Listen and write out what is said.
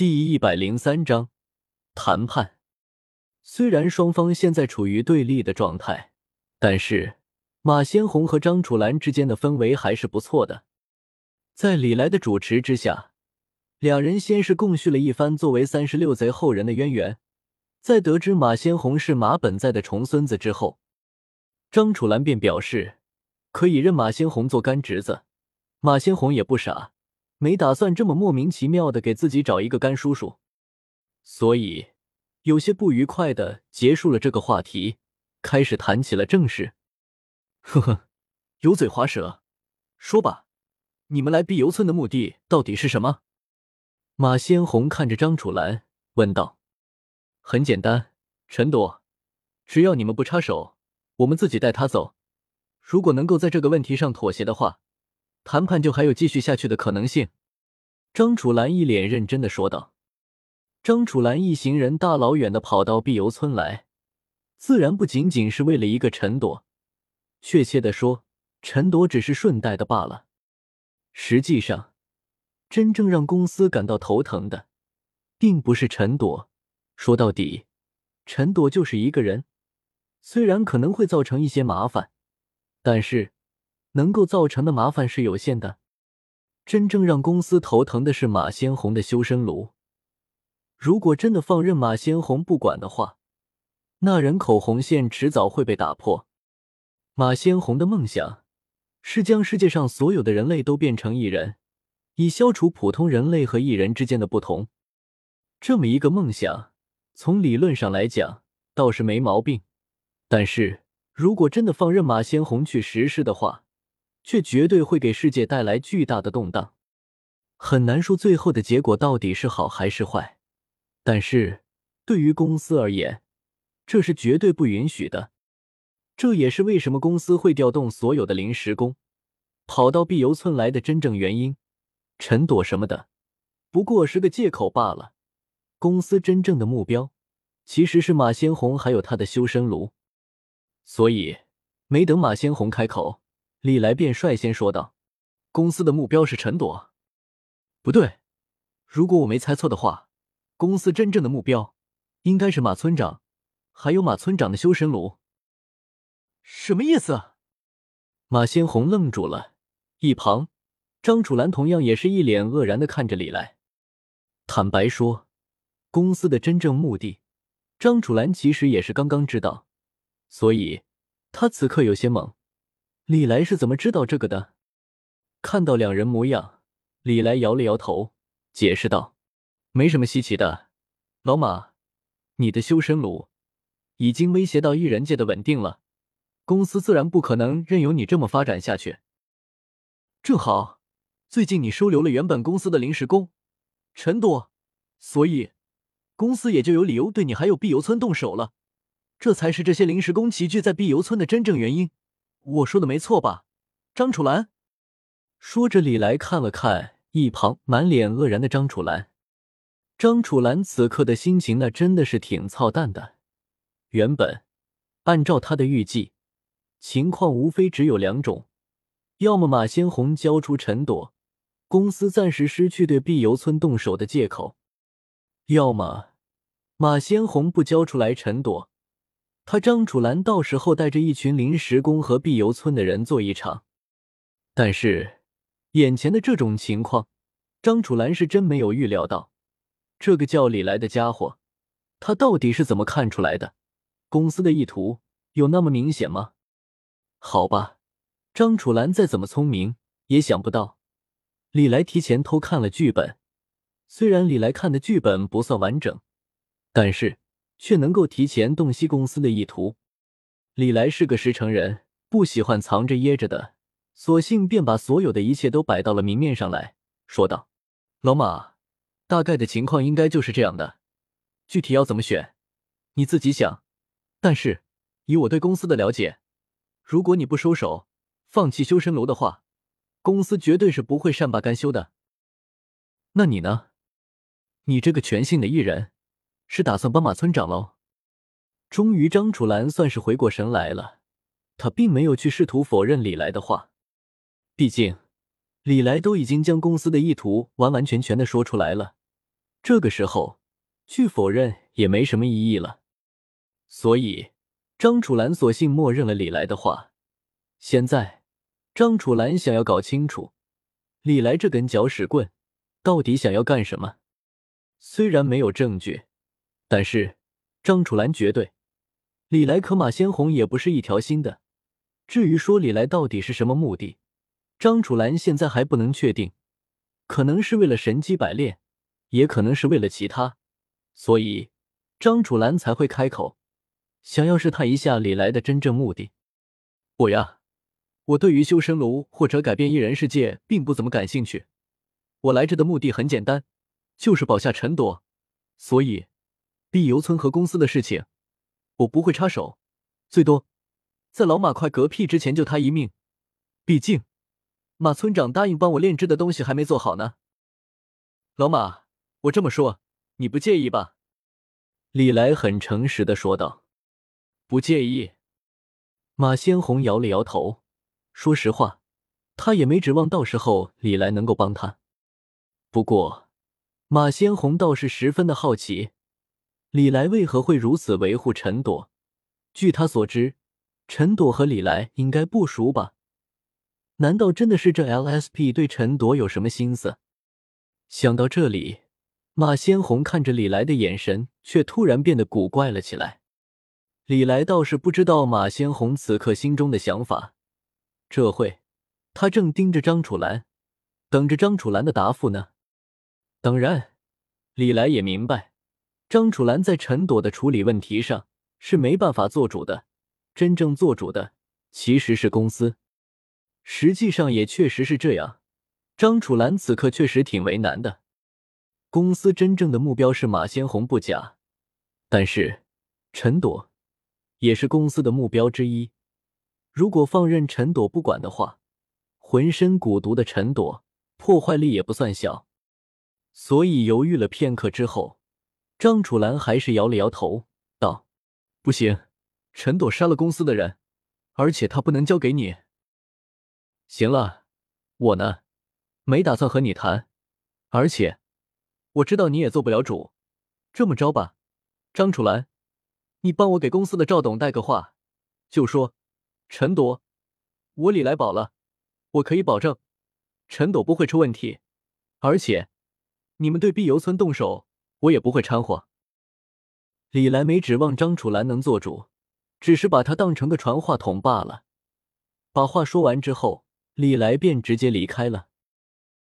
第一百零三章谈判。虽然双方现在处于对立的状态，但是马先红和张楚岚之间的氛围还是不错的。在李来的主持之下，两人先是共叙了一番作为三十六贼后人的渊源。在得知马先红是马本在的重孙子之后，张楚岚便表示可以认马先红做干侄子。马先红也不傻。没打算这么莫名其妙的给自己找一个干叔叔，所以有些不愉快的结束了这个话题，开始谈起了正事。呵呵，油嘴滑舌，说吧，你们来碧游村的目的到底是什么？马先红看着张楚岚问道。很简单，陈朵，只要你们不插手，我们自己带他走。如果能够在这个问题上妥协的话。谈判就还有继续下去的可能性，张楚岚一脸认真的说道。张楚岚一行人大老远的跑到碧游村来，自然不仅仅是为了一个陈朵，确切的说，陈朵只是顺带的罢了。实际上，真正让公司感到头疼的，并不是陈朵。说到底，陈朵就是一个人，虽然可能会造成一些麻烦，但是。能够造成的麻烦是有限的，真正让公司头疼的是马先红的修身炉。如果真的放任马先红不管的话，那人口红线迟早会被打破。马先红的梦想是将世界上所有的人类都变成异人，以消除普通人类和异人之间的不同。这么一个梦想，从理论上来讲倒是没毛病，但是如果真的放任马先红去实施的话，却绝对会给世界带来巨大的动荡，很难说最后的结果到底是好还是坏。但是，对于公司而言，这是绝对不允许的。这也是为什么公司会调动所有的临时工，跑到碧游村来的真正原因。陈朵什么的，不过是个借口罢了。公司真正的目标，其实是马先红还有他的修身炉。所以，没等马先红开口。李来便率先说道：“公司的目标是陈朵，不对。如果我没猜错的话，公司真正的目标应该是马村长，还有马村长的修神炉。什么意思？”马先红愣住了，一旁张楚岚同样也是一脸愕然的看着李来。坦白说，公司的真正目的，张楚岚其实也是刚刚知道，所以他此刻有些懵。李来是怎么知道这个的？看到两人模样，李来摇了摇头，解释道：“没什么稀奇的，老马，你的修身炉已经威胁到异人界的稳定了，公司自然不可能任由你这么发展下去。正好，最近你收留了原本公司的临时工陈朵，所以公司也就有理由对你还有碧游村动手了，这才是这些临时工齐聚在碧游村的真正原因。”我说的没错吧，张楚岚？说着，李来看了看一旁满脸愕然的张楚岚。张楚岚此刻的心情，那真的是挺操蛋的。原本按照他的预计，情况无非只有两种：要么马先红交出陈朵，公司暂时失去对碧游村动手的借口；要么马先红不交出来陈朵。他张楚岚到时候带着一群临时工和碧游村的人做一场，但是眼前的这种情况，张楚岚是真没有预料到。这个叫李来的家伙，他到底是怎么看出来的？公司的意图有那么明显吗？好吧，张楚岚再怎么聪明，也想不到李来提前偷看了剧本。虽然李来看的剧本不算完整，但是。却能够提前洞悉公司的意图。李来是个实诚人，不喜欢藏着掖着的，索性便把所有的一切都摆到了明面上来说道：“老马，大概的情况应该就是这样的，具体要怎么选，你自己想。但是以我对公司的了解，如果你不收手，放弃修身炉的话，公司绝对是不会善罢甘休的。那你呢？你这个全信的艺人。”是打算帮马村长喽？终于，张楚岚算是回过神来了。他并没有去试图否认李来的话，毕竟李来都已经将公司的意图完完全全的说出来了。这个时候去否认也没什么意义了。所以张楚岚索性默认了李来的话。现在张楚岚想要搞清楚李来这根搅屎棍到底想要干什么。虽然没有证据，但是张楚岚绝对李来和马先红也不是一条心的。至于说李来到底是什么目的，张楚岚现在还不能确定，可能是为了神机百炼，也可能是为了其他，所以张楚岚才会开口，想要试探一下李来的真正目的。我呀，我对于修神炉或者改变一人世界并不怎么感兴趣，我来这的目的很简单，就是保下陈朵，所以碧游村和公司的事情，我不会插手，最多。在老马快嗝屁之前救他一命，毕竟马村长答应帮我炼制的东西还没做好呢。老马，我这么说你不介意吧？李来很诚实的说道：“不介意。”马先红摇了摇头，说实话，他也没指望到时候李来能够帮他。不过，马先红倒是十分的好奇，李来为何会如此维护陈朵？据他所知。陈朵和李来应该不熟吧？难道真的是这 LSP 对陈朵有什么心思？想到这里，马先红看着李来的眼神却突然变得古怪了起来。李来倒是不知道马先红此刻心中的想法，这会他正盯着张楚岚，等着张楚岚的答复呢。当然，李来也明白，张楚岚在陈朵的处理问题上是没办法做主的。真正做主的其实是公司，实际上也确实是这样。张楚岚此刻确实挺为难的。公司真正的目标是马先红不假，但是陈朵也是公司的目标之一。如果放任陈朵不管的话，浑身蛊毒的陈朵破坏力也不算小。所以犹豫了片刻之后，张楚岚还是摇了摇头，道：“不行。”陈朵杀了公司的人，而且他不能交给你。行了，我呢，没打算和你谈，而且我知道你也做不了主。这么着吧，张楚岚，你帮我给公司的赵董带个话，就说陈朵，我李来保了，我可以保证，陈朵不会出问题，而且你们对碧游村动手，我也不会掺和。李来没指望张楚岚能做主。只是把他当成个传话筒罢了。把话说完之后，李来便直接离开了。